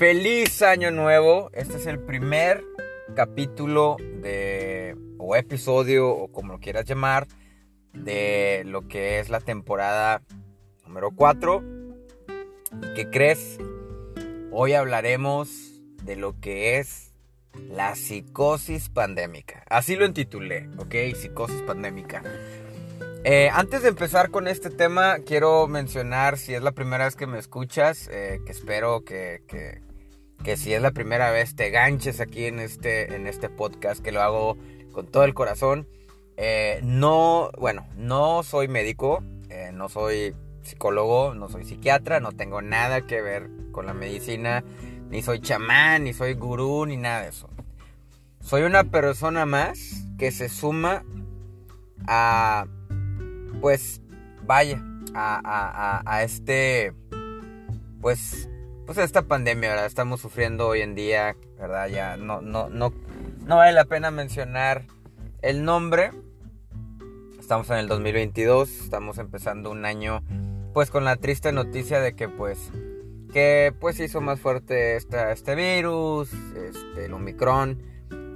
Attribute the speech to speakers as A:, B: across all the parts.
A: Feliz año nuevo. Este es el primer capítulo de o episodio o como lo quieras llamar de lo que es la temporada número 4. ¿Qué crees? Hoy hablaremos de lo que es la psicosis pandémica. Así lo intitulé, ¿ok? Psicosis pandémica. Eh, antes de empezar con este tema, quiero mencionar, si es la primera vez que me escuchas, eh, que espero que, que si es la primera vez te ganches aquí en este, en este podcast, que lo hago con todo el corazón. Eh, no, bueno, no soy médico, eh, no soy psicólogo, no soy psiquiatra, no tengo nada que ver con la medicina, ni soy chamán, ni soy gurú, ni nada de eso. Soy una persona más que se suma a, pues, vaya, a, a, a este, pues, pues esta pandemia, ¿verdad? Estamos sufriendo hoy en día, ¿verdad? Ya no, no, no, no vale la pena mencionar el nombre. Estamos en el 2022, estamos empezando un año pues con la triste noticia de que pues que pues hizo más fuerte este virus, este, el Omicron,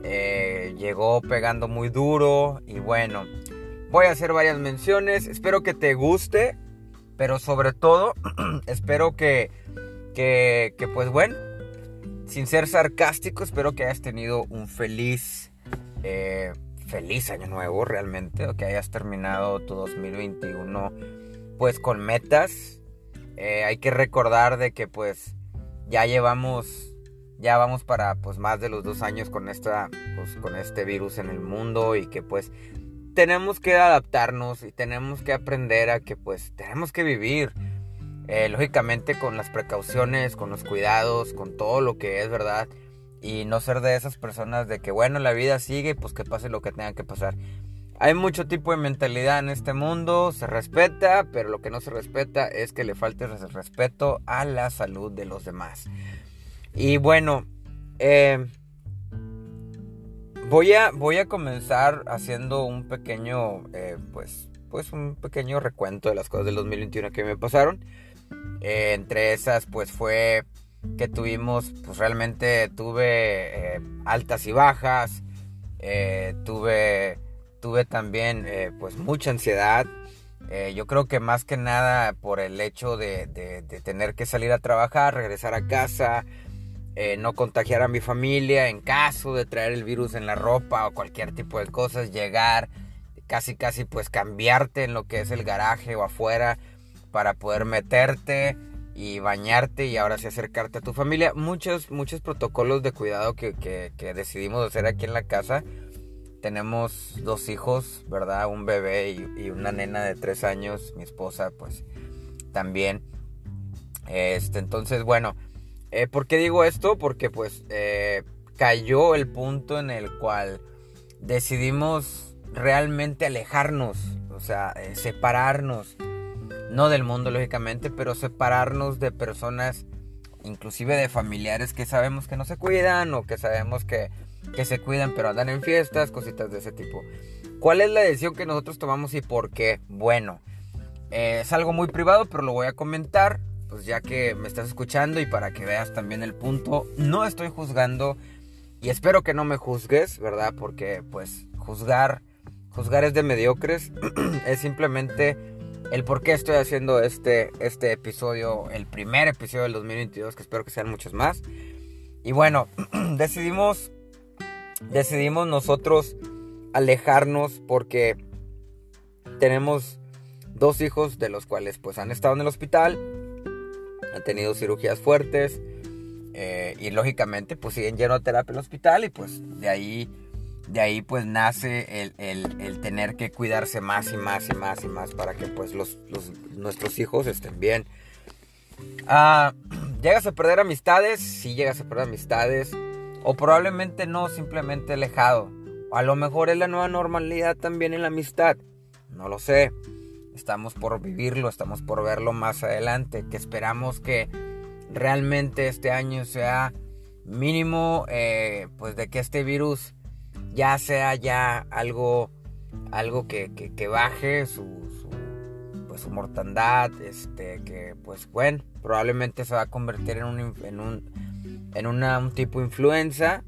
A: eh, llegó pegando muy duro y bueno, voy a hacer varias menciones, espero que te guste, pero sobre todo espero que que, pues bueno, sin ser sarcástico, espero que hayas tenido un feliz, eh, feliz año nuevo realmente, o que hayas terminado tu 2021 pues con metas. Eh, hay que recordar de que pues ya llevamos, ya vamos para pues más de los dos años con esta, pues con este virus en el mundo y que pues tenemos que adaptarnos y tenemos que aprender a que pues tenemos que vivir eh, lógicamente con las precauciones, con los cuidados, con todo lo que es verdad. Y no ser de esas personas de que, bueno, la vida sigue, pues que pase lo que tenga que pasar. Hay mucho tipo de mentalidad en este mundo, se respeta, pero lo que no se respeta es que le falte respeto a la salud de los demás. Y bueno, eh, voy, a, voy a comenzar haciendo un pequeño, eh, pues, pues un pequeño recuento de las cosas del 2021 que me pasaron. Eh, entre esas, pues fue que tuvimos, pues realmente tuve eh, altas y bajas, eh, tuve, tuve también pues mucha ansiedad. yo creo que más que nada por el hecho de, tener que salir a trabajar, regresar a casa, no contagiar a mi familia en caso de traer el virus en la ropa o cualquier tipo de cosas, llegar, casi casi pues cambiarte en lo que es el garaje o afuera para poder meterte y bañarte y ahora sí acercarte a tu familia. Muchos, muchos protocolos de cuidado que, decidimos hacer aquí en la casa. Tenemos dos hijos, ¿verdad? Un bebé y, una nena de tres años. Mi esposa, pues, también. Este, entonces, bueno, eh, ¿por qué digo esto? Porque, pues, eh, cayó el punto en el cual decidimos realmente alejarnos, o sea, eh, separarnos no del mundo lógicamente, pero separarnos de personas, inclusive de familiares que sabemos que no se cuidan o que sabemos que, se cuidan pero andan en fiestas, cositas de ese tipo. ¿Cuál es la decisión que nosotros tomamos y por qué? Bueno, eh, es algo muy privado, pero lo voy a comentar, pues ya que me estás escuchando y para que veas también el punto. No estoy juzgando y espero que no me juzgues, ¿verdad? Porque pues juzgar, juzgar es de mediocres, es simplemente el por qué estoy haciendo este, este episodio, el primer episodio del 2022, que espero que sean muchos más. Y bueno, decidimos, decidimos nosotros alejarnos porque tenemos dos hijos de los cuales pues han estado en el hospital, han tenido cirugías fuertes eh, y lógicamente pues siguen lleno de terapia en el hospital y pues de ahí de ahí pues nace el, tener que cuidarse más y más y más y más para que pues los, nuestros hijos estén bien. Ah, llegas a perder amistades, sí llegas a perder amistades, o probablemente no, simplemente alejado. O a lo mejor es la nueva normalidad también en la amistad, no lo sé. Estamos por vivirlo, estamos por verlo más adelante, que esperamos que realmente este año sea mínimo, eh, pues de que este virus ya sea ya algo, algo que, baje su, pues su mortandad, este, que pues bueno, probablemente se va a convertir en un, en un, en una, un tipo influenza,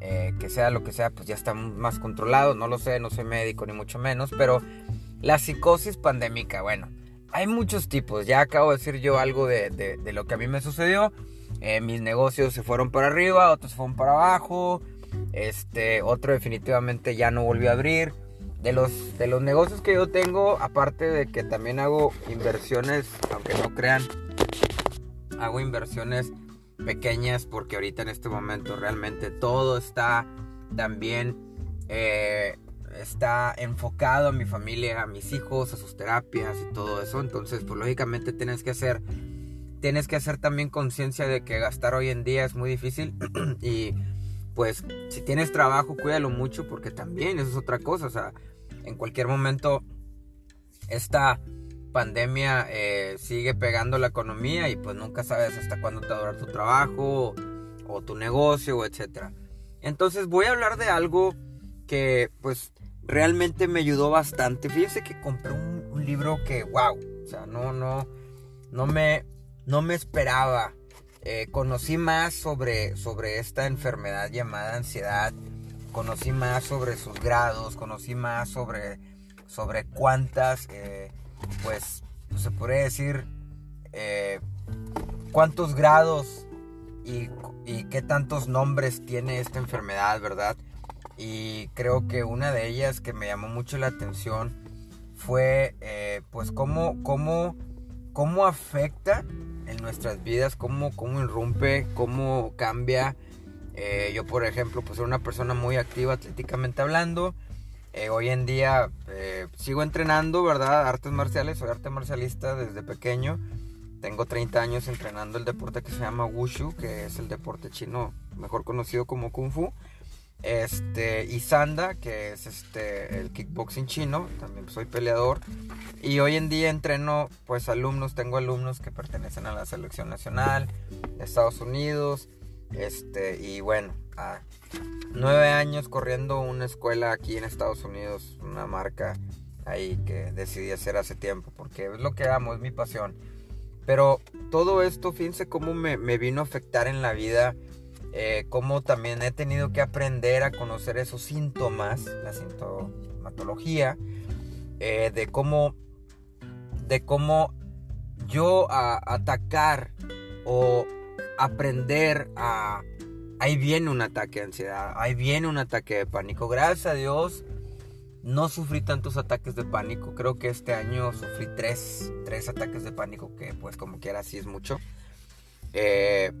A: eh, que sea lo que sea, pues ya está más controlado, no lo sé, no soy médico ni mucho menos, pero la psicosis pandémica, bueno, hay muchos tipos, ya acabo de decir yo algo de, lo que a mí me sucedió, eh, mis negocios se fueron para arriba, otros fueron para abajo, este, otro definitivamente ya no volvió a abrir, de los, de los negocios que yo tengo, aparte de que también hago inversiones, aunque no crean, hago inversiones pequeñas porque ahorita en este momento realmente todo está también eh, está enfocado a mi familia, a mis hijos, a sus terapias y todo eso. Entonces, pues lógicamente tienes que hacer tienes que hacer también conciencia de que gastar hoy en día es muy difícil y pues si tienes trabajo cuídalo mucho porque también eso es otra cosa, o sea, en cualquier momento esta pandemia eh, sigue pegando la economía y pues nunca sabes hasta cuándo te va a durar tu trabajo o, tu negocio etcétera. Entonces voy a hablar de algo que pues realmente me ayudó bastante. Fíjense que compré un, libro que wow, o sea, no no no me no me esperaba. Eh, conocí más sobre, sobre esta enfermedad llamada ansiedad. Conocí más sobre sus grados. Conocí más sobre, sobre cuántas eh, pues se podría decir eh, cuántos grados y, qué tantos nombres tiene esta enfermedad, ¿verdad? Y creo que una de ellas que me llamó mucho la atención fue pues cómo, cómo, cómo afecta en nuestras vidas, cómo, cómo irrumpe, cómo cambia. Eh, yo, por ejemplo, pues soy una persona muy activa atléticamente hablando. Eh, hoy en día eh, sigo entrenando, ¿verdad? Artes marciales, soy arte marcialista desde pequeño. Tengo 30 años entrenando el deporte que se llama Wushu, que es el deporte chino mejor conocido como Kung Fu. Este, y Sanda, que es este, el kickboxing chino, también soy peleador. Y hoy en día entreno pues alumnos, tengo alumnos que pertenecen a la selección nacional de Estados Unidos. Este, y bueno, a nueve años corriendo una escuela aquí en Estados Unidos, una marca ahí que decidí hacer hace tiempo, porque es lo que amo, es mi pasión. Pero todo esto, fíjense cómo me, vino a afectar en la vida, eh, cómo también he tenido que aprender a conocer esos síntomas, la sintomatología, eh, de cómo, de cómo yo atacar o aprender a... Ahí viene un ataque de ansiedad, ahí viene un ataque de pánico. Gracias a Dios no sufrí tantos ataques de pánico. Creo que este año sufrí tres, tres ataques de pánico, que pues como quiera sí es mucho. Eh,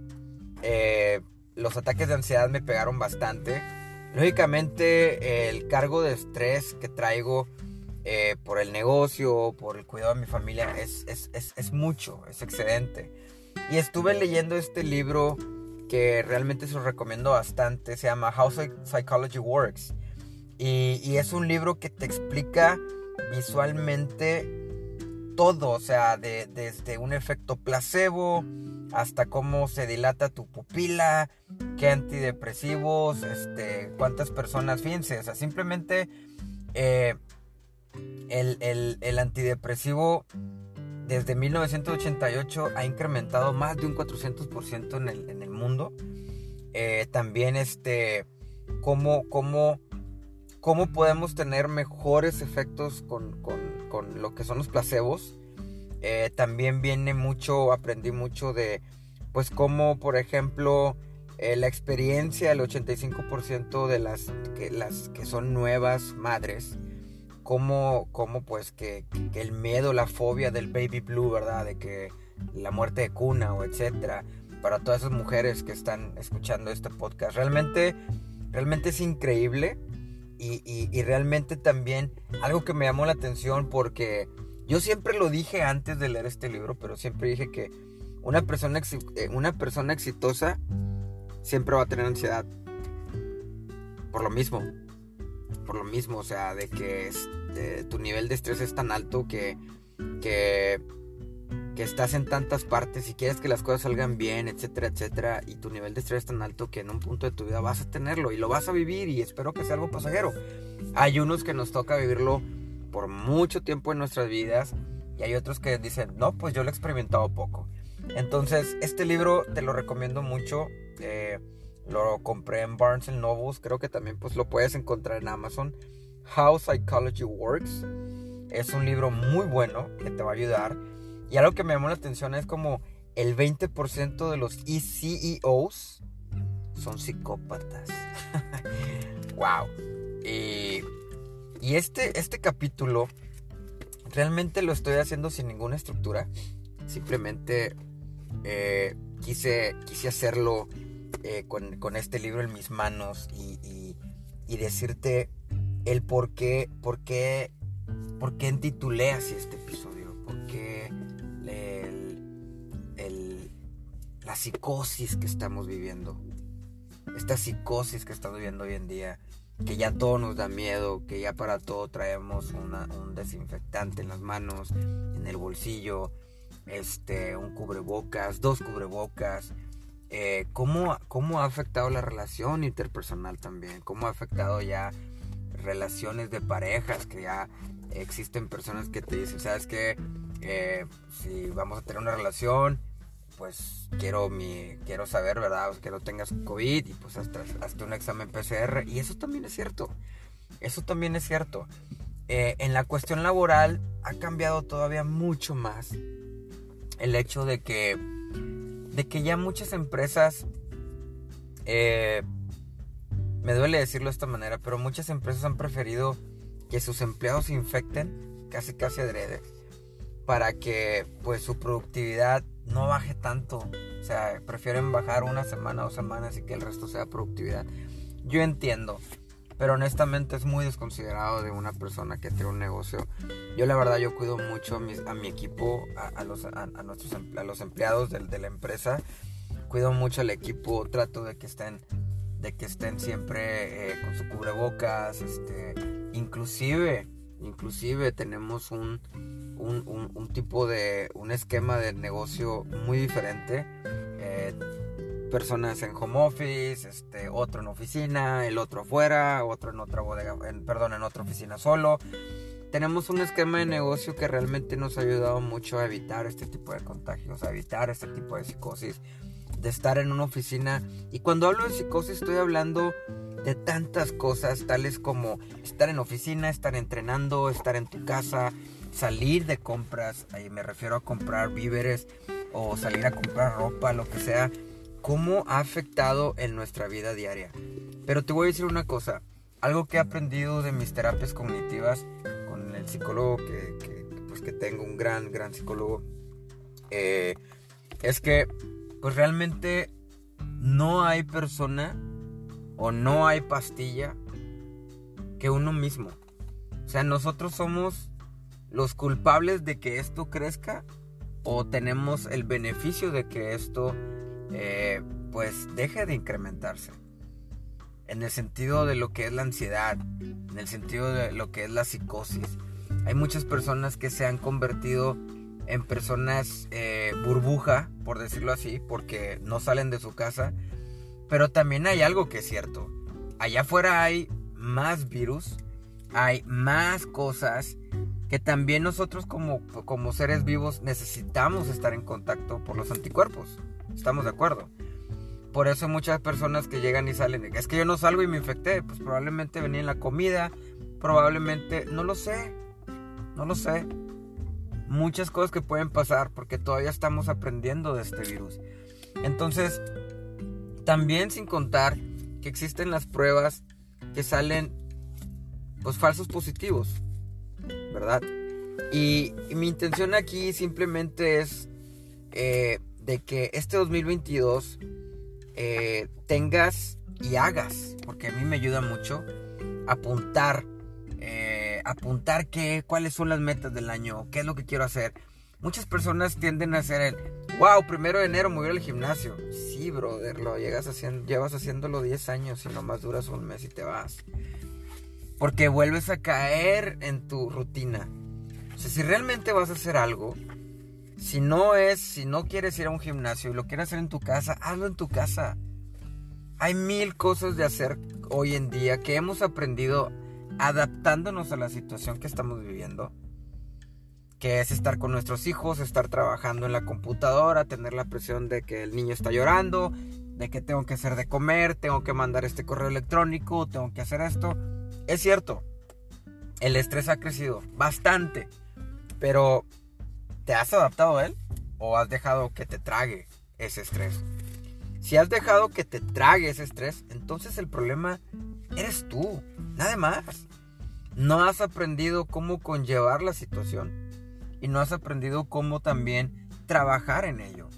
A: eh, los ataques de ansiedad me pegaron bastante. Lógicamente el cargo de estrés que traigo eh, por el negocio, por el cuidado de mi familia, es, es, es, mucho, es excedente. Y estuve leyendo este libro que realmente se recomiendo bastante. Se llama How Psychology Works. Y, es un libro que te explica visualmente todo. O sea, desde un efecto placebo hasta cómo se dilata tu pupila, qué antidepresivos, este, cuántas personas, fíjense, o sea, simplemente eh, el, el antidepresivo desde 1988 ha incrementado más de un 400% en el, en el mundo. Eh, también este, cómo, cómo, cómo podemos tener mejores efectos con, con, con lo que son los placebos. Eh, también viene mucho, aprendí mucho de, pues cómo, por ejemplo, eh, la experiencia, el 85% de las que, las que son nuevas madres, cómo, cómo pues que, el miedo, la fobia del baby blue, ¿verdad? De que la muerte de cuna o etcétera, para todas esas mujeres que están escuchando este podcast. Realmente, realmente es increíble y, y, realmente también algo que me llamó la atención porque yo siempre lo dije antes de leer este libro, pero siempre dije que una persona, eh, una persona exitosa siempre va a tener ansiedad. Por lo mismo. Por lo mismo, o sea, de que este, tu nivel de estrés es tan alto que, que, que estás en tantas partes y quieres que las cosas salgan bien, etcétera, etcétera, y tu nivel de estrés es tan alto que en un punto de tu vida vas a tenerlo y lo vas a vivir y espero que sea algo pasajero. Hay unos que nos toca vivirlo por mucho tiempo en nuestras vidas y hay otros que dicen, no, pues yo lo he experimentado poco. Entonces, este libro te lo recomiendo mucho. Eh, lo compré en Barnes Nobles. Creo que también pues, lo puedes encontrar en Amazon. How Psychology Works. Es un libro muy bueno que te va a ayudar. Y algo que me llamó la atención es como el 20% de los CEOs son psicópatas. wow. Y, y este, este capítulo realmente lo estoy haciendo sin ninguna estructura. Simplemente eh, quise, quise hacerlo eh, con, este libro en mis manos y, decirte el por qué, por qué, por qué entitulé así este episodio, por qué la psicosis que estamos viviendo, esta psicosis que estamos viviendo hoy en día, que ya todo nos da miedo, que ya para todo traemos un desinfectante en las manos, en el bolsillo, este, un cubrebocas, dos cubrebocas. Eh, ¿cómo, ¿Cómo ha afectado la relación interpersonal también? ¿Cómo ha afectado ya relaciones de parejas? Que ya existen personas que te dicen, ¿sabes qué? Eh, si vamos a tener una relación, pues quiero mi quiero saber, ¿verdad? Que no tengas COVID y pues hasta, hasta un examen PCR. Y eso también es cierto. Eso también es cierto. Eh, en la cuestión laboral ha cambiado todavía mucho más el hecho de que, de que ya muchas empresas, eh, me duele decirlo de esta manera, pero muchas empresas han preferido que sus empleados se infecten casi casi adrede para que pues su productividad no baje tanto. O sea, prefieren bajar una semana o semanas y que el resto sea productividad. Yo entiendo, pero honestamente es muy desconsiderado de una persona que tiene un negocio. Yo la verdad yo cuido mucho a, mi equipo, a, los, a, nuestros, a los empleados de, de, la empresa. Cuido mucho al equipo, trato de que estén, de que estén siempre eh, con su cubrebocas, este, inclusive Inclusive tenemos un, un, tipo de, un esquema de negocio muy diferente. Eh, personas en home office, este, otro en oficina, el otro afuera, otro en otra bodega, perdón, en otra oficina solo. Tenemos un esquema de negocio que realmente nos ha ayudado mucho a evitar este tipo de contagios, a evitar este tipo de psicosis, de estar en una oficina. Y cuando hablo de psicosis estoy hablando de tantas cosas, tales como estar en oficina, estar entrenando, estar en tu casa, salir de compras, ahí me refiero a comprar víveres o salir a comprar ropa, lo que sea, cómo ha afectado en nuestra vida diaria. Pero te voy a decir una cosa, algo que he aprendido de mis terapias cognitivas con el psicólogo que, pues que tengo, un gran, gran psicólogo, eh, es que pues realmente no hay persona o no hay pastilla que uno mismo. O sea, nosotros somos los culpables de que esto crezca o tenemos el beneficio de que esto eh, pues deje de incrementarse. En el sentido de lo que es la ansiedad, en el sentido de lo que es la psicosis. Hay muchas personas que se han convertido en personas eh, burbuja, por decirlo así, porque no salen de su casa pero también hay algo que es cierto. Allá afuera hay más virus, hay más cosas que también nosotros como, como seres vivos necesitamos estar en contacto por los anticuerpos. ¿Estamos de acuerdo? Por eso muchas personas que llegan y salen, es que yo no salgo y me infecté, pues probablemente venía en la comida, probablemente, no lo sé, no lo sé. Muchas cosas que pueden pasar porque todavía estamos aprendiendo de este virus. Entonces, también sin contar que existen las pruebas que salen pues falsos positivos, ¿verdad? Y, mi intención aquí simplemente es eh, de que este 2022 eh, tengas y hagas, porque a mí me ayuda mucho apuntar, eh, apuntar qué, cuáles son las metas del año, qué es lo que quiero hacer. Muchas personas tienden a hacer el, wow, primero de enero me voy al gimnasio. Sí, brother, lo llegas haciendo, llevas haciéndolo 10 años y nomás duras un mes y te vas. Porque vuelves a caer en tu rutina. O sea, si realmente vas a hacer algo, si no es, si no quieres ir a un gimnasio y lo quieres hacer en tu casa, hazlo en tu casa. Hay mil cosas de hacer hoy en día que hemos aprendido adaptándonos a la situación que estamos viviendo que es estar con nuestros hijos, estar trabajando en la computadora, tener la presión de que el niño está llorando, de que tengo que hacer de comer, tengo que mandar este correo electrónico, tengo que hacer esto. Es cierto, el estrés ha crecido bastante, pero ¿te has adaptado a él o has dejado que te trague ese estrés? Si has dejado que te trague ese estrés, entonces el problema eres tú, nada más. No has aprendido cómo conllevar la situación y no has aprendido cómo también trabajar en ello.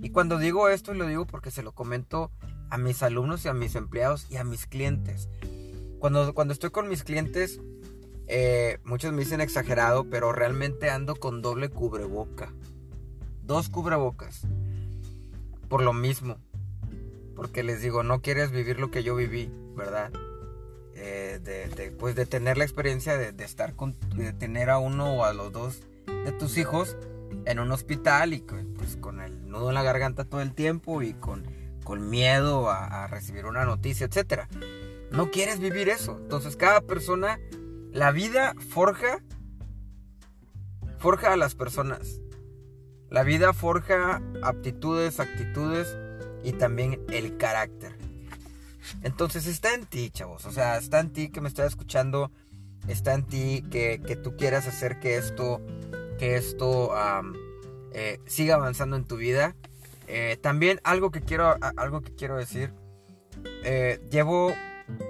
A: Y cuando digo esto, lo digo porque se lo comento a mis alumnos y a mis empleados y a mis clientes. Cuando, cuando estoy con mis clientes, eh, muchos me dicen exagerado, pero realmente ando con doble cubreboca. Dos cubrebocas. Por lo mismo. Porque les digo, no quieres vivir lo que yo viví, ¿verdad? Eh, de, pues de tener la experiencia de, estar con, de tener a uno o a los dos de tus hijos en un hospital y pues con el nudo en la garganta todo el tiempo y con, con miedo a, recibir una noticia, etc. No quieres vivir eso. Entonces cada persona, la vida forja, forja a las personas. La vida forja aptitudes, actitudes y también el carácter. Entonces está en ti, chavos. O sea, está en ti que me estás escuchando. Está en ti que, que tú quieras hacer que esto que esto eh, siga avanzando en tu vida. Eh, también algo que quiero, algo que quiero decir. Eh, llevo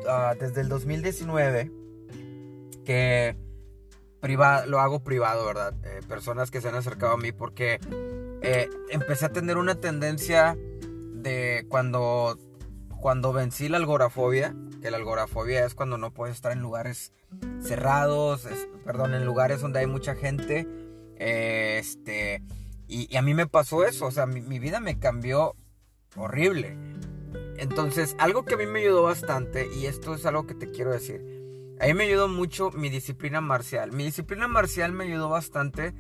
A: ah, desde el 2019 que lo hago privado, ¿verdad? personas que se han acercado a mí porque empecé a tener una tendencia de cuando, cuando vencí la algorafobia, que la algorafobia es cuando no puedes estar en lugares cerrados, perdón, en lugares donde hay mucha gente este, y, a mí me pasó eso, o sea, mi, vida me cambió horrible. Entonces, algo que a mí me ayudó bastante, y esto es algo que te quiero decir, a mí me ayudó mucho mi disciplina marcial. Mi disciplina marcial me ayudó bastante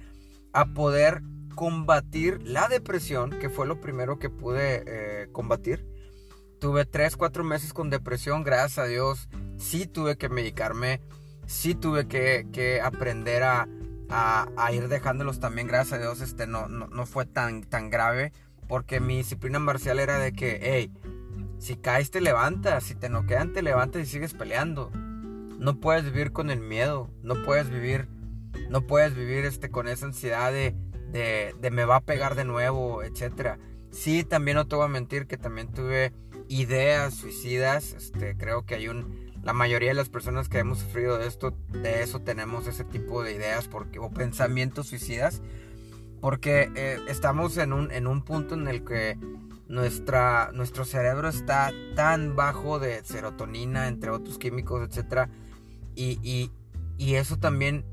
A: a poder combatir la depresión, que fue lo primero que pude eh, combatir. Tuve 3, 4 meses con depresión, gracias a Dios. Sí tuve que medicarme, sí tuve que aprender a, a, ir dejándolos también, gracias a Dios, este, no, no, fue tan, tan grave, porque mi disciplina marcial era de que, hey, si caes te levantas, si te noquean te levantas y sigues peleando. No puedes vivir con el miedo, no puedes vivir, no puedes vivir este, con esa ansiedad de, de, me va a pegar de nuevo, etc. Sí, también no te voy a mentir que también tuve ideas suicidas, este, creo que hay un la mayoría de las personas que hemos sufrido de esto, de eso tenemos ese tipo de ideas porque, o pensamientos suicidas, porque eh, estamos en un, en un punto en el que nuestra, nuestro cerebro está tan bajo de serotonina, entre otros químicos, etc. Y, y, y eso también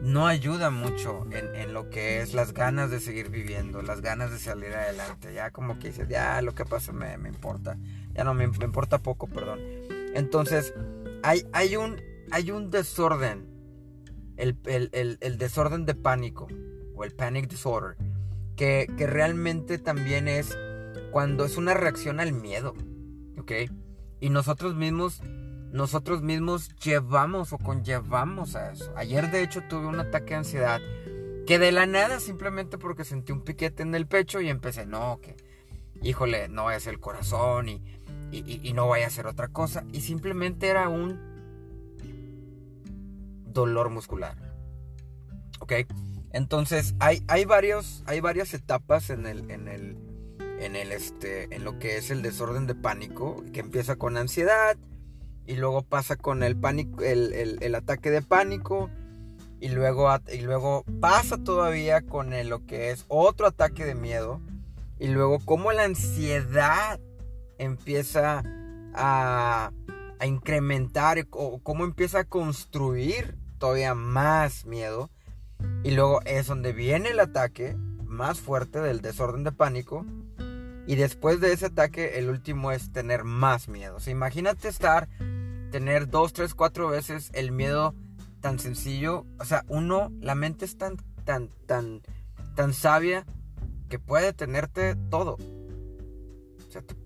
A: no ayuda mucho en, en, lo que es las ganas de seguir viviendo, las ganas de salir adelante. Ya como que dices, ya lo que pasa me, me importa. Ya no me, me importa poco, perdón. Entonces, hay, hay, un, hay un desorden, el, desorden de pánico, o el panic disorder, que, realmente también es cuando es una reacción al miedo, ¿ok? Y nosotros mismos, nosotros mismos llevamos o conllevamos a eso. Ayer de hecho tuve un ataque de ansiedad que de la nada simplemente porque sentí un piquete en el pecho y empecé, no, que, híjole, no es el corazón y y, no vaya a hacer otra cosa. Y simplemente era un dolor muscular. ¿Ok? Entonces hay, hay, varios, hay varias etapas en el, en el, en el este, en lo que es el desorden de pánico, que empieza con ansiedad y luego pasa con el pánico, el, el, ataque de pánico y luego, y luego pasa todavía con lo que es otro ataque de miedo y luego como la ansiedad empieza a, incrementar o cómo empieza a construir todavía más miedo. Y luego es donde viene el ataque más fuerte del desorden de pánico. Y después de ese ataque, el último es tener más miedo. imagínate estar, tener dos, tres, cuatro veces el miedo tan sencillo. O sea, uno, la mente es tan, tan, tan, tan sabia que puede tenerte todo.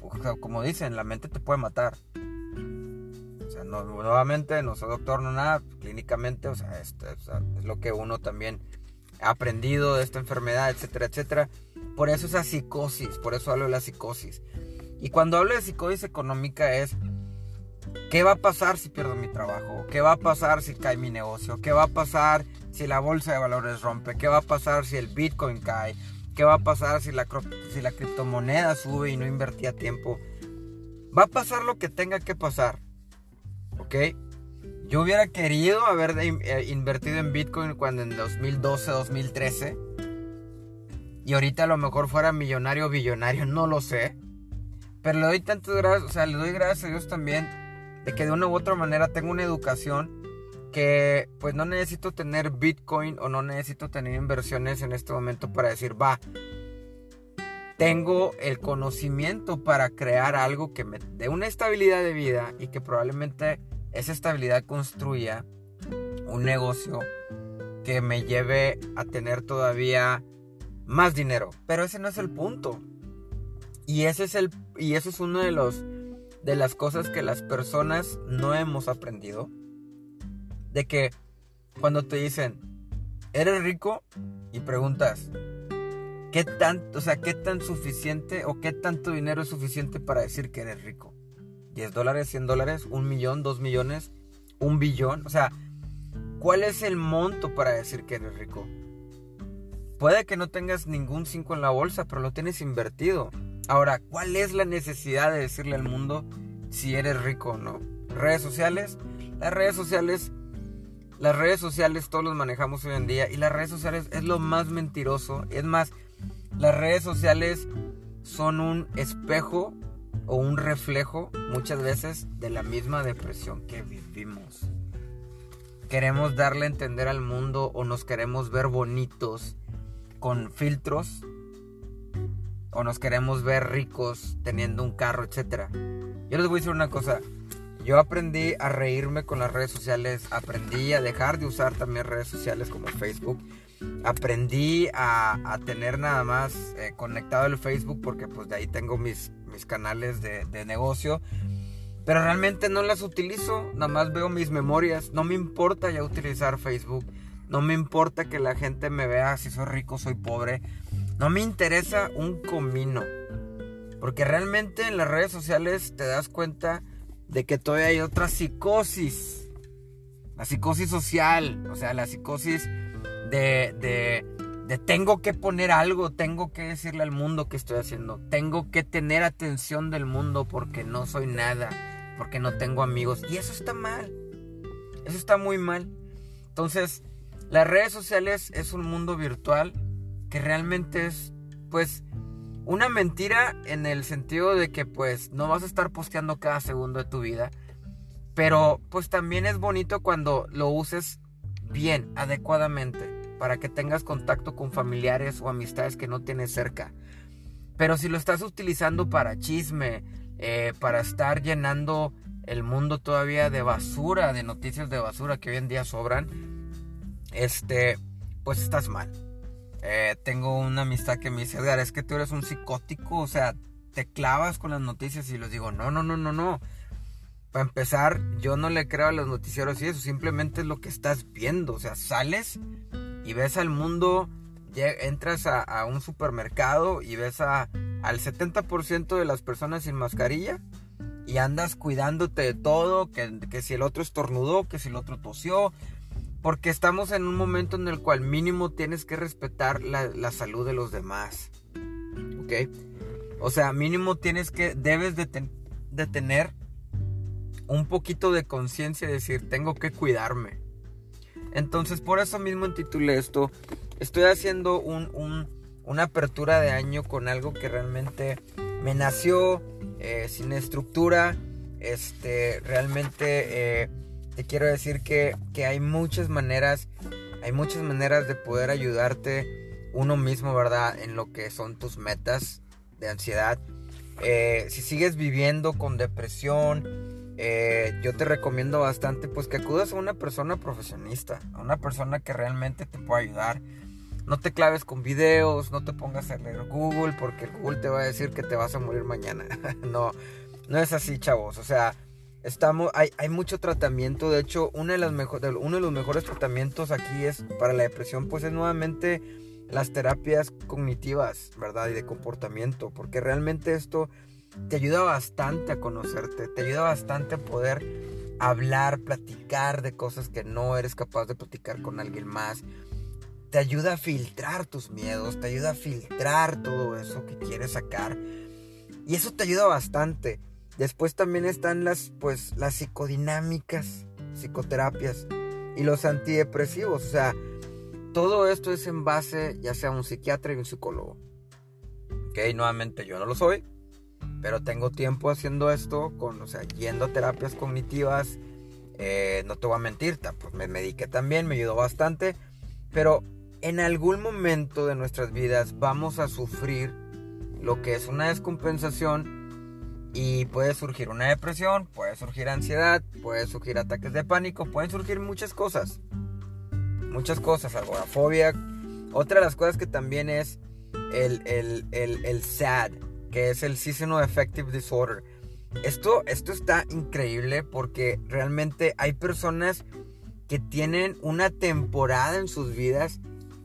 A: O sea, como dicen, la mente te puede matar. O sea, nuevamente, no soy doctor, no nada, clínicamente, o sea, es lo que uno también ha aprendido de esta enfermedad, etcétera, etcétera. Por eso esa psicosis, por eso hablo de la psicosis. Y cuando hablo de psicosis económica es, ¿qué va a pasar si pierdo mi trabajo? ¿Qué va a pasar si cae mi negocio? ¿Qué va a pasar si la bolsa de valores rompe? ¿Qué va a pasar si el Bitcoin cae? ¿Qué va a pasar si la, si la criptomoneda sube y no invertí a tiempo? Va a pasar lo que tenga que pasar. ¿Ok? Yo hubiera querido haber eh, invertido en Bitcoin cuando en 2012, 2013. Y ahorita a lo mejor fuera millonario o billonario, no lo sé. Pero le doy tantas gracias, o sea, le doy gracias a Dios también de que de una u otra manera tengo una educación que pues no necesito tener Bitcoin o no necesito tener inversiones en este momento para decir, va, tengo el conocimiento para crear algo que me dé una estabilidad de vida y que probablemente esa estabilidad construya un negocio que me lleve a tener todavía más dinero. Pero ese no es el punto. Y ese es el y eso es uno de los de las cosas que las personas no hemos aprendido de que cuando te dicen, "¿Eres rico?" y preguntas, ¿qué tanto, o sea, qué tan suficiente o qué tanto dinero es suficiente para decir que eres rico? 10 dólares, 100 dólares, un millón, dos millones, un billón. O sea, ¿cuál es el monto para decir que eres rico? Puede que no tengas ningún 5 en la bolsa, pero lo tienes invertido. Ahora, ¿cuál es la necesidad de decirle al mundo si eres rico o no? Redes sociales. Las redes sociales, las redes sociales todos los manejamos hoy en día y las redes sociales es lo más mentiroso. Es más, las redes sociales son un espejo o un reflejo muchas veces de la misma depresión que vivimos. Queremos darle a entender al mundo o nos queremos ver bonitos con filtros o nos queremos ver ricos teniendo un carro, etc. Yo les voy a decir una cosa. Yo aprendí a reírme con las redes sociales, aprendí a dejar de usar también redes sociales como Facebook, aprendí a, tener nada más eh, conectado el Facebook porque pues de ahí tengo mis, mis canales de, de negocio, pero realmente no las utilizo, nada más veo mis memorias, no me importa ya utilizar Facebook, no me importa que la gente me vea si soy rico, soy pobre. No me interesa un comino. Porque realmente en las redes sociales te das cuenta de que todavía hay otra psicosis. La psicosis social. O sea, la psicosis de, de, de tengo que poner algo, tengo que decirle al mundo que estoy haciendo. Tengo que tener atención del mundo porque no soy nada. Porque no tengo amigos. Y eso está mal. Eso está muy mal. Entonces, las redes sociales es un mundo virtual que realmente es, pues, una mentira en el sentido de que, pues, no vas a estar posteando cada segundo de tu vida. Pero, pues, también es bonito cuando lo uses bien, adecuadamente, para que tengas contacto con familiares o amistades que no tienes cerca. Pero si lo estás utilizando para chisme, eh, para estar llenando el mundo todavía de basura, de noticias de basura que hoy en día sobran, este, pues estás mal. Eh, tengo una amistad que me dice, Edgar, es que tú eres un psicótico, o sea, te clavas con las noticias y les digo, no, no, no, no, no. Para empezar, yo no le creo a los noticieros y eso, simplemente es lo que estás viendo, o sea, sales y ves al mundo, entras a, un supermercado y ves a, al 70% de las personas sin mascarilla y andas cuidándote de todo, que, que si el otro estornudó, que si el otro tosió, porque estamos en un momento en el cual mínimo tienes que respetar la, salud de los demás. ¿Ok? O sea, mínimo tienes que, debes de, tener un poquito de conciencia y decir, tengo que cuidarme. Entonces, por eso mismo intitulé esto. Estoy haciendo una apertura de año con algo que realmente me nació eh, sin estructura. Este, realmente... Eh, te quiero decir que, hay muchas maneras, hay muchas maneras de poder ayudarte uno mismo, ¿verdad? En lo que son tus metas de ansiedad. Eh, si sigues viviendo con depresión, eh, yo te recomiendo bastante pues que acudas a una persona profesionista, a una persona que realmente te pueda ayudar. No te claves con videos, no te pongas a leer Google porque Google te va a decir que te vas a morir mañana. no, no es así, chavos. O sea, Estamos, hay, hay mucho tratamiento. De hecho, uno de, uno de los mejores tratamientos aquí es para la depresión, pues es nuevamente las terapias cognitivas, ¿verdad? Y de comportamiento. Porque realmente esto te ayuda bastante a conocerte, te ayuda bastante a poder hablar, platicar de cosas que no eres capaz de platicar con alguien más. Te ayuda a filtrar tus miedos, te ayuda a filtrar todo eso que quieres sacar. Y eso te ayuda bastante. Después también están las, pues, las psicodinámicas, psicoterapias y los antidepresivos. O sea, todo esto es en base ya sea un psiquiatra y un psicólogo. Ok, nuevamente yo no lo soy, pero tengo tiempo haciendo esto, con, o sea, yendo a terapias cognitivas. Eh, no te voy a mentir, pues me mediqué también, me ayudó bastante. Pero en algún momento de nuestras vidas vamos a sufrir lo que es una descompensación y puede surgir una depresión, puede surgir ansiedad, puede surgir ataques de pánico, pueden surgir muchas cosas. Muchas cosas, agorafobia. Otra de las cosas que también es el, el, el, el SAD, que es el Seasonal Affective Disorder. Esto, esto está increíble porque realmente hay personas que tienen una temporada en sus vidas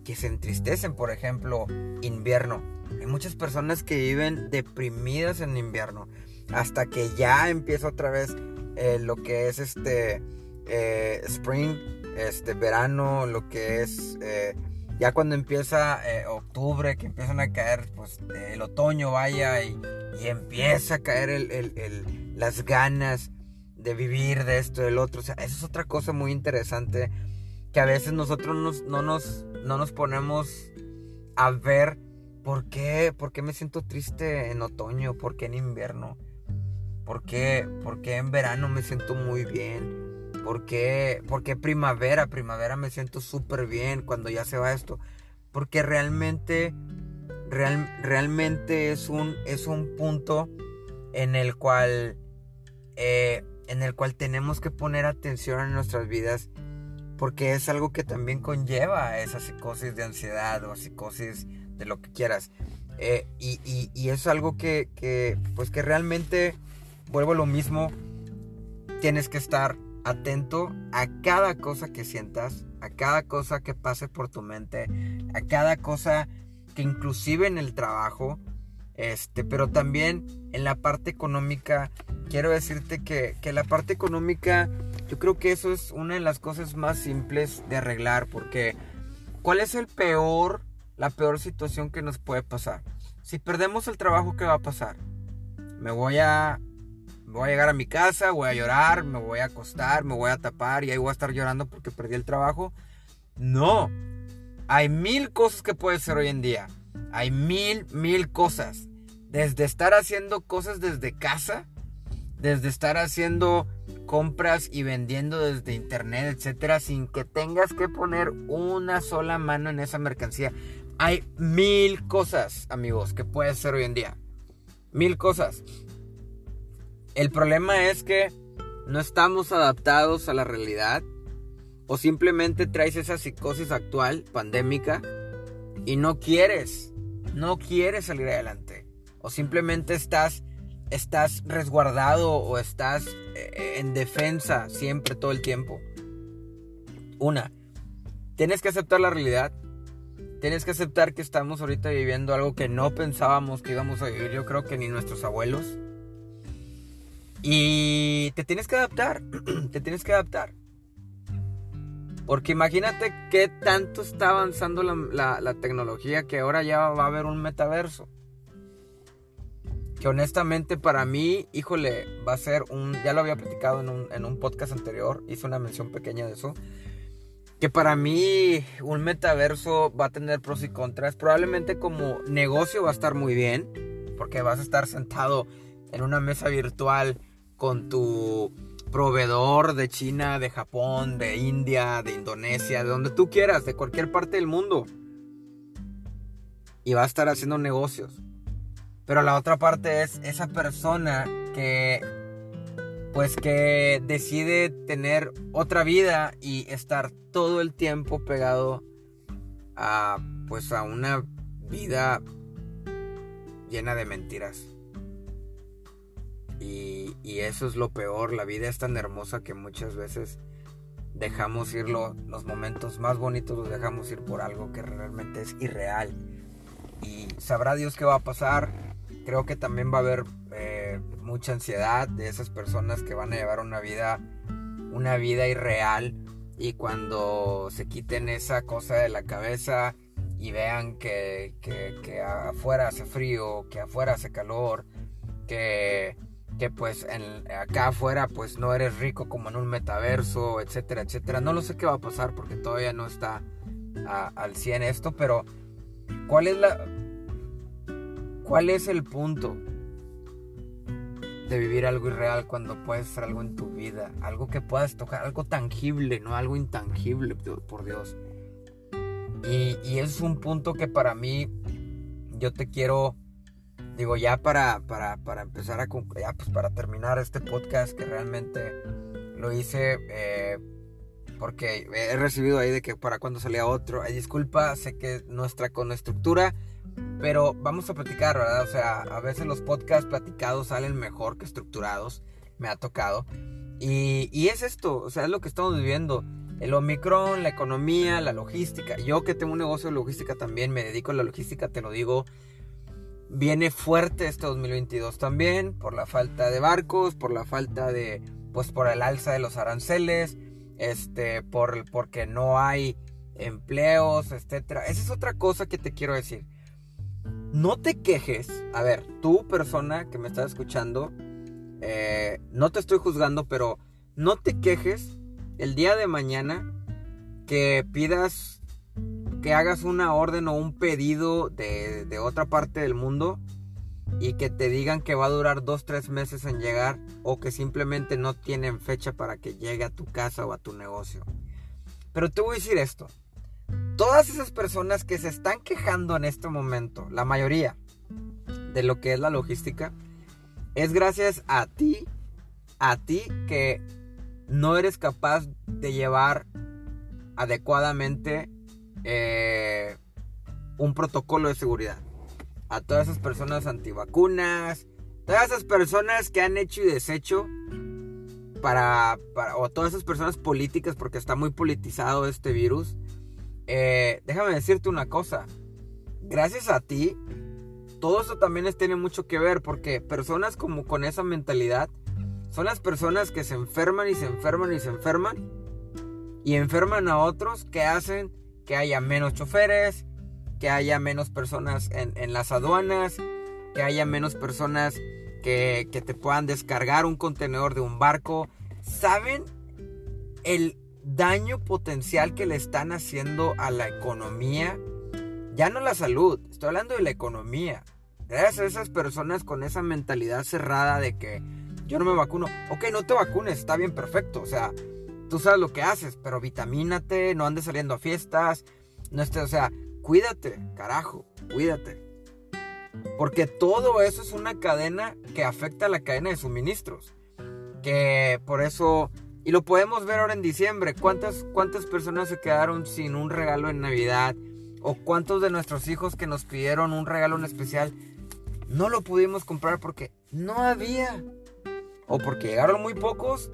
A: que se entristecen, por ejemplo, invierno. Hay muchas personas que viven deprimidas en invierno hasta que ya empieza otra vez eh, lo que es este eh, spring, este verano, lo que es eh, ya cuando empieza octubre, que empiezan a caer, pues el otoño vaya y, empieza a caer el, las ganas de vivir de esto, del otro. O sea, eso es otra cosa muy interesante que a veces nosotros no, nos, no nos ponemos a ver por qué, por qué me siento triste en otoño, por qué en invierno, por qué, en verano me siento muy bien ¿Por qué, primavera? Primavera me siento súper bien cuando ya se va esto. Porque realmente, realmente es un, es un punto en el cual, eh, en el cual tenemos que poner atención en nuestras vidas. Porque es algo que también conlleva esa psicosis de ansiedad o psicosis de lo que quieras. Eh, y, y, es algo que, que, pues que realmente, vuelvo a lo mismo, tienes que estar atento a cada cosa que sientas, a cada cosa que pase por tu mente, a cada cosa que inclusive en el trabajo, este, pero también en la parte económica, quiero decirte que, que la parte económica, yo creo que eso es una de las cosas más simples de arreglar, porque ¿cuál es el peor, la peor situación que nos puede pasar? Si perdemos el trabajo, ¿qué va a pasar? Me voy a voy a llegar a mi casa, voy a llorar, me voy a acostar, me voy a tapar y ahí voy a estar llorando porque perdí el trabajo. No, hay mil cosas que puede ser hoy en día. Hay mil, mil cosas. Desde estar haciendo cosas desde casa, desde estar haciendo compras y vendiendo desde internet, etcétera, sin que tengas que poner una sola mano en esa mercancía. Hay mil cosas, amigos, que puede ser hoy en día. Mil cosas. El problema es que no estamos adaptados a la realidad o simplemente traes esa psicosis actual, pandémica, y no quieres, no quieres salir adelante. O simplemente estás, estás resguardado o estás eh, en defensa siempre, todo el tiempo. Una, tienes que aceptar la realidad. Tienes que aceptar que estamos ahorita viviendo algo que no pensábamos que íbamos a vivir. Yo creo que ni nuestros abuelos. Y te tienes que adaptar, te tienes que adaptar. Porque imagínate qué tanto está avanzando la, tecnología que ahora ya va a haber un metaverso. Que honestamente para mí, híjole, va a ser un... Ya lo había platicado en un, en un podcast anterior, hice una mención pequeña de eso. Que para mí un metaverso va a tener pros y contras. Probablemente como negocio va a estar muy bien. Porque vas a estar sentado en una mesa virtual con tu proveedor de China, de Japón, de India, de Indonesia, de donde tú quieras, de cualquier parte del mundo. Y va a estar haciendo negocios. Pero la otra parte es esa persona que pues que decide tener otra vida y estar todo el tiempo pegado a pues a una vida llena de mentiras. Y, eso es lo peor, la vida es tan hermosa que muchas veces dejamos ir los momentos más bonitos, los dejamos ir por algo que realmente es irreal. Y sabrá Dios qué va a pasar. Creo que también va a haber eh, mucha ansiedad, de esas personas que van a llevar una vida, una vida irreal y cuando se quiten esa cosa de la cabeza y vean que, que, afuera hace frío, que afuera hace calor, que, que pues en, acá afuera pues no eres rico como en un metaverso, etcétera, etcétera. No lo sé qué va a pasar porque todavía no está al 100 esto, pero ¿cuál es la... ¿Cuál es el punto de vivir algo irreal cuando puedes hacer algo en tu vida? Algo que puedas tocar, algo tangible, no algo intangible, por Dios. Y, y es un punto que para mí, yo te quiero, digo, ya para, para, para empezar a, ya pues para terminar este podcast que realmente lo hice eh, porque he recibido ahí de que para cuando salía otro, disculpa, sé que nuestra con estructura, pero vamos a platicar, ¿verdad? O sea, a veces los podcasts platicados salen mejor que estructurados, me ha tocado. Y, y es esto, o sea, es lo que estamos viviendo el Omicron, la economía, la logística. Yo que tengo un negocio de logística también, me dedico a la logística, te lo digo. Viene fuerte este 2022 también, por la falta de barcos, por la falta de, pues por el alza de los aranceles, este, por, porque no hay empleos, etcétera. Esa es otra cosa que te quiero decir. No te quejes. A ver, tú persona que me estás escuchando, eh, no te estoy juzgando, pero no te quejes el día de mañana que pidas, que hagas una orden o un pedido de, otra parte del mundo y que te digan que va a durar dos, tres meses en llegar o que simplemente no tienen fecha para que llegue a tu casa o a tu negocio. Pero te voy a decir esto. Todas esas personas que se están quejando en este momento, la mayoría de lo que es la logística, es gracias a ti, a ti que no eres capaz de llevar adecuadamente eh, un protocolo de seguridad. A todas esas personas antivacunas, todas esas personas que han hecho y deshecho para, o todas esas personas políticas, porque está muy politizado este virus. Eh, déjame decirte una cosa. Gracias a ti, todo eso también tiene mucho que ver, porque personas como con esa mentalidad son las personas que se enferman y se enferman y se enferman y enferman a otros que hacen que haya menos choferes, que haya menos personas en, las aduanas, que haya menos personas que, que te puedan descargar un contenedor de un barco. ¿Saben el daño potencial que le están haciendo a la economía? Ya no la salud, estoy hablando de la economía. Gracias a esas personas con esa mentalidad cerrada de que yo no me vacuno. Ok, no te vacunes, está bien, perfecto. O sea, tú sabes lo que haces, pero vitamínate, no andes saliendo a fiestas. No estés, o sea, cuídate, carajo, cuídate. Porque todo eso es una cadena que afecta a la cadena de suministros. Que por eso, y lo podemos ver ahora en diciembre, ¿cuántas, cuántas personas se quedaron sin un regalo en Navidad? ¿O cuántos de nuestros hijos que nos pidieron un regalo en especial no lo pudimos comprar porque no había? o porque llegaron muy pocos,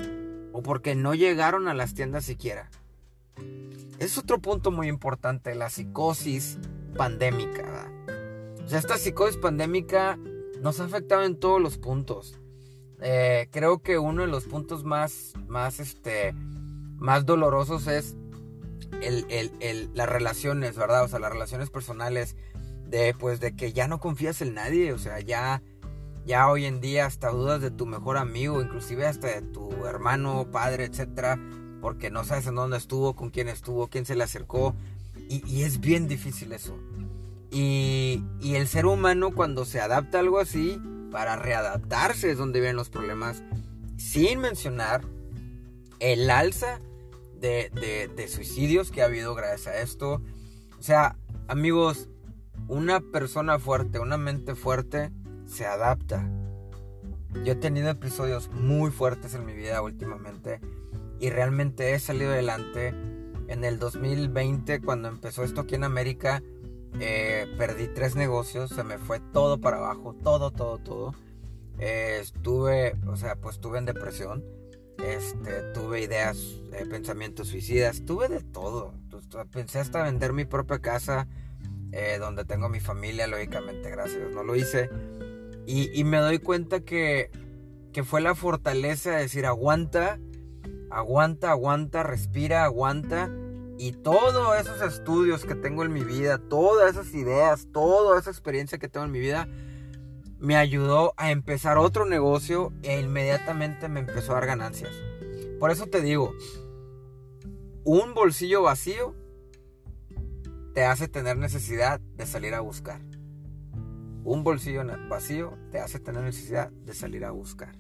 A: o porque no llegaron a las tiendas siquiera. Es otro punto muy importante, la psicosis pandémica. O sea, esta psicosis pandémica nos ha afectado en todos los puntos. Eh, creo que uno de los puntos más, más, este, más dolorosos es las relaciones, ¿verdad? O sea, las relaciones personales de, pues, de que ya no confías en nadie, o sea, ya ya hoy en día hasta dudas de tu mejor amigo, inclusive hasta de tu hermano, padre, etcétera, porque no sabes en dónde estuvo, con quién estuvo, quién se le acercó. Y, es bien difícil eso. Y, y, el ser humano cuando se adapta a algo así, para readaptarse es donde vienen los problemas. Sin mencionar el alza de, de, de suicidios que ha habido gracias a esto. O sea, amigos, una persona fuerte, una mente fuerte, se adapta. Yo he tenido episodios muy fuertes en mi vida últimamente y realmente he salido adelante. En el 2020, cuando empezó esto aquí en América, eh, perdí tres negocios, se me fue todo para abajo, todo, todo, todo. Eh, estuve, o sea, pues estuve en depresión, este, tuve ideas, eh, pensamientos suicidas, tuve de todo. Pensé hasta vender mi propia casa, donde tengo mi familia, lógicamente, gracias, no lo hice. Y, me doy cuenta que, que fue la fortaleza de decir, aguanta, aguanta, aguanta, respira, aguanta. Y todos esos estudios que tengo en mi vida, todas esas ideas, toda esa experiencia que tengo en mi vida, me ayudó a empezar otro negocio e inmediatamente me empezó a dar ganancias. Por eso te digo, un bolsillo vacío te hace tener necesidad de salir a buscar. Un bolsillo vacío te hace tener necesidad de salir a buscar.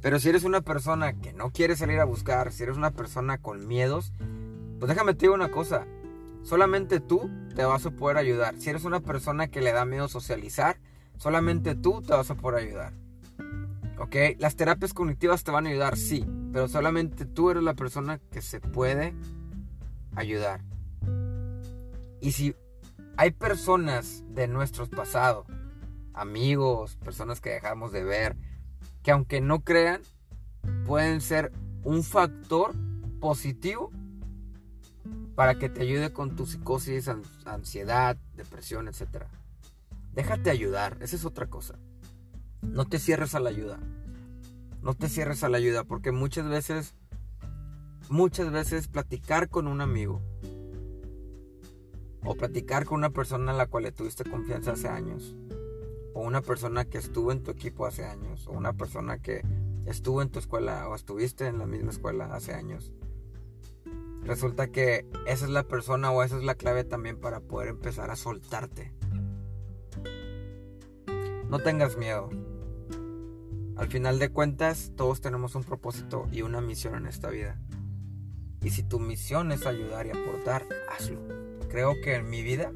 A: Pero si eres una persona que no quiere salir a buscar, si eres una persona con miedos, pues déjame te una cosa. Solamente tú te vas a poder ayudar. Si eres una persona que le da miedo socializar, solamente tú te vas a poder ayudar. ¿Ok? Las terapias cognitivas te van a ayudar, sí, pero solamente tú eres la persona que se puede ayudar. Y si hay personas de nuestros pasados, amigos, personas que dejamos de ver, que aunque no crean, pueden ser un factor positivo para que te ayude con tu psicosis, ansiedad, depresión, etc. Déjate ayudar, esa es otra cosa. No te cierres a la ayuda. No te cierres a la ayuda porque muchas veces, muchas veces platicar con un amigo, o platicar con una persona en la cual le tuviste confianza hace años, o una persona que estuvo en tu equipo hace años, o una persona que estuvo en tu escuela o estuviste en la misma escuela hace años. Resulta que esa es la persona o esa es la clave también para poder empezar a soltarte. No tengas miedo. Al final de cuentas, todos tenemos un propósito y una misión en esta vida. Y si tu misión es ayudar y aportar, hazlo creo que en mi vida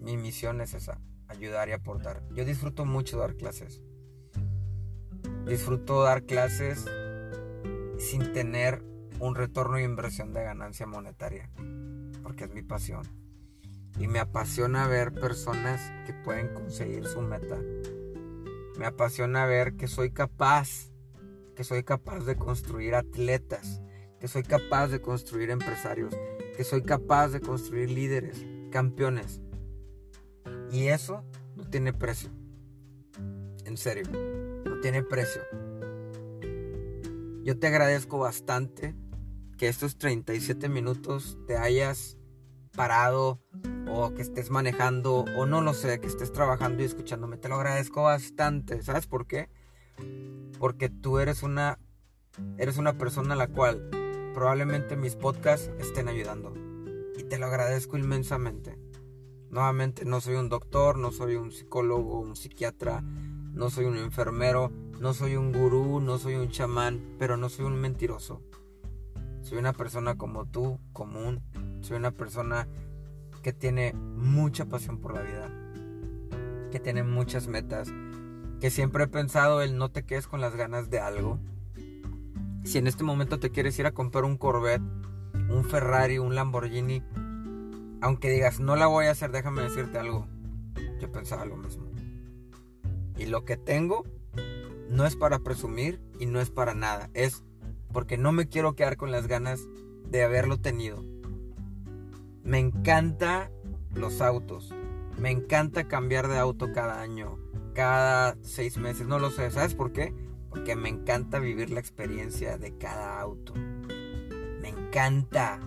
A: mi misión es esa, ayudar y aportar. Yo disfruto mucho dar clases. Disfruto dar clases sin tener un retorno de inversión de ganancia monetaria, porque es mi pasión. Y me apasiona ver personas que pueden conseguir su meta. Me apasiona ver que soy capaz, que soy capaz de construir atletas, que soy capaz de construir empresarios, que soy capaz de construir líderes, campeones. Y eso no tiene precio. En serio, no tiene precio. Yo te agradezco bastante que estos 37 minutos te hayas parado o que estés manejando o no lo sé, que estés trabajando y escuchándome. Te lo agradezco bastante. ¿Sabes por qué? Porque tú eres una eres una persona a la cual probablemente mis podcasts estén ayudando. Y te lo agradezco inmensamente. Nuevamente, no soy un doctor, no soy un psicólogo, un psiquiatra, no soy un enfermero, no soy un gurú, no soy un chamán, pero no soy un mentiroso. Soy una persona como tú, común. Soy una persona que tiene mucha pasión por la vida, que tiene muchas metas, que siempre he pensado el no te quedes con las ganas de algo, si en este momento te quieres ir a comprar un Corvette, un Ferrari, un Lamborghini, aunque digas, no la voy a hacer, déjame decirte algo. Yo pensaba lo mismo. Y lo que tengo no es para presumir y no es para nada. Es porque no me quiero quedar con las ganas de haberlo tenido. Me encanta los autos. Me encanta cambiar de auto cada año, cada seis meses. No lo sé. ¿Sabes por qué? Porque me encanta vivir la experiencia de cada auto. Me encanta.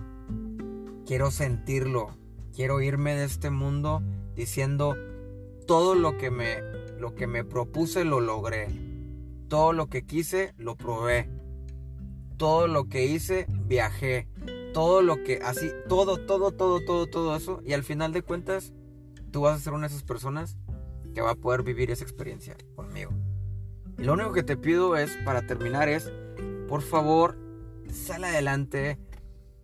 A: Quiero sentirlo. Quiero irme de este mundo diciendo todo lo que me lo que me propuse lo logré. Todo lo que quise lo probé. Todo lo que hice viajé. Todo lo que así todo todo todo todo todo eso y al final de cuentas tú vas a ser una de esas personas que va a poder vivir esa experiencia conmigo. Lo único que te pido es, para terminar, es, por favor, sal adelante,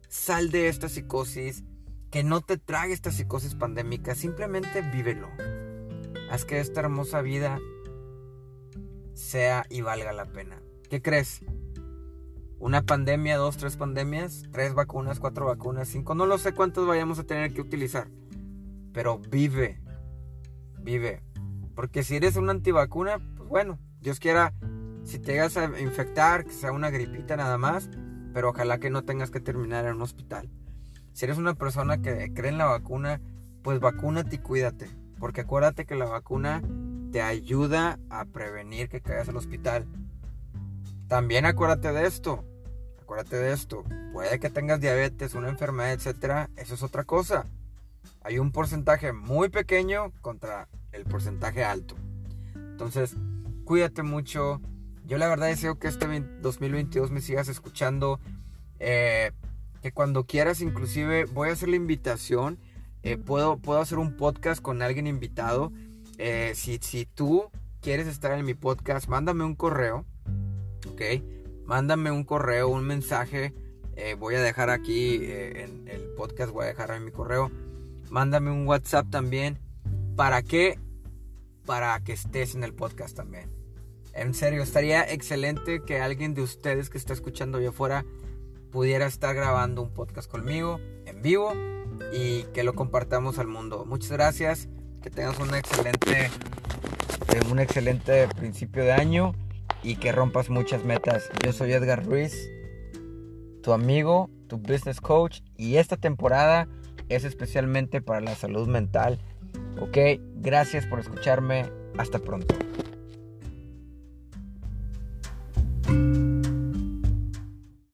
A: sal de esta psicosis, que no te trague esta psicosis pandémica, simplemente vívelo. Haz que esta hermosa vida sea y valga la pena. ¿Qué crees? Una pandemia, dos, tres pandemias, tres vacunas, cuatro vacunas, cinco, no lo sé cuántas vayamos a tener que utilizar. Pero vive, vive. Porque si eres una antivacuna, pues bueno, Dios quiera, si te llegas a infectar, que sea una gripita nada más, pero ojalá que no tengas que terminar en un hospital. Si eres una persona que cree en la vacuna, pues vacúnate y cuídate. Porque acuérdate que la vacuna te ayuda a prevenir que caigas al hospital. También acuérdate de esto. Acuérdate de esto. Puede que tengas diabetes, una enfermedad, etcétera. Eso es otra cosa. Hay un porcentaje muy pequeño contra el porcentaje alto. Entonces, cuídate mucho. Yo la verdad deseo que este 2022 me sigas escuchando. Eh, que cuando quieras, inclusive, voy a hacer la invitación. Eh, puedo, puedo hacer un podcast con alguien invitado. Eh, si, si tú quieres estar en mi podcast, mándame un correo. ¿Ok? Mándame un correo, un mensaje. voy a dejar aquí en el podcast, voy a dejar en mi correo. Mándame un WhatsApp también. ¿Para qué? Para que estés en el podcast también. En serio, estaría excelente que alguien de ustedes que está escuchando allá afuera pudiera estar grabando un podcast conmigo en vivo y que lo compartamos al mundo. Muchas gracias, que tengas un excelente, eh, un excelente principio de año y que rompas muchas metas. Yo soy Edgar Ruiz, tu amigo, tu business coach y esta temporada es especialmente para la salud mental. Ok, gracias por escucharme. Hasta pronto. thank you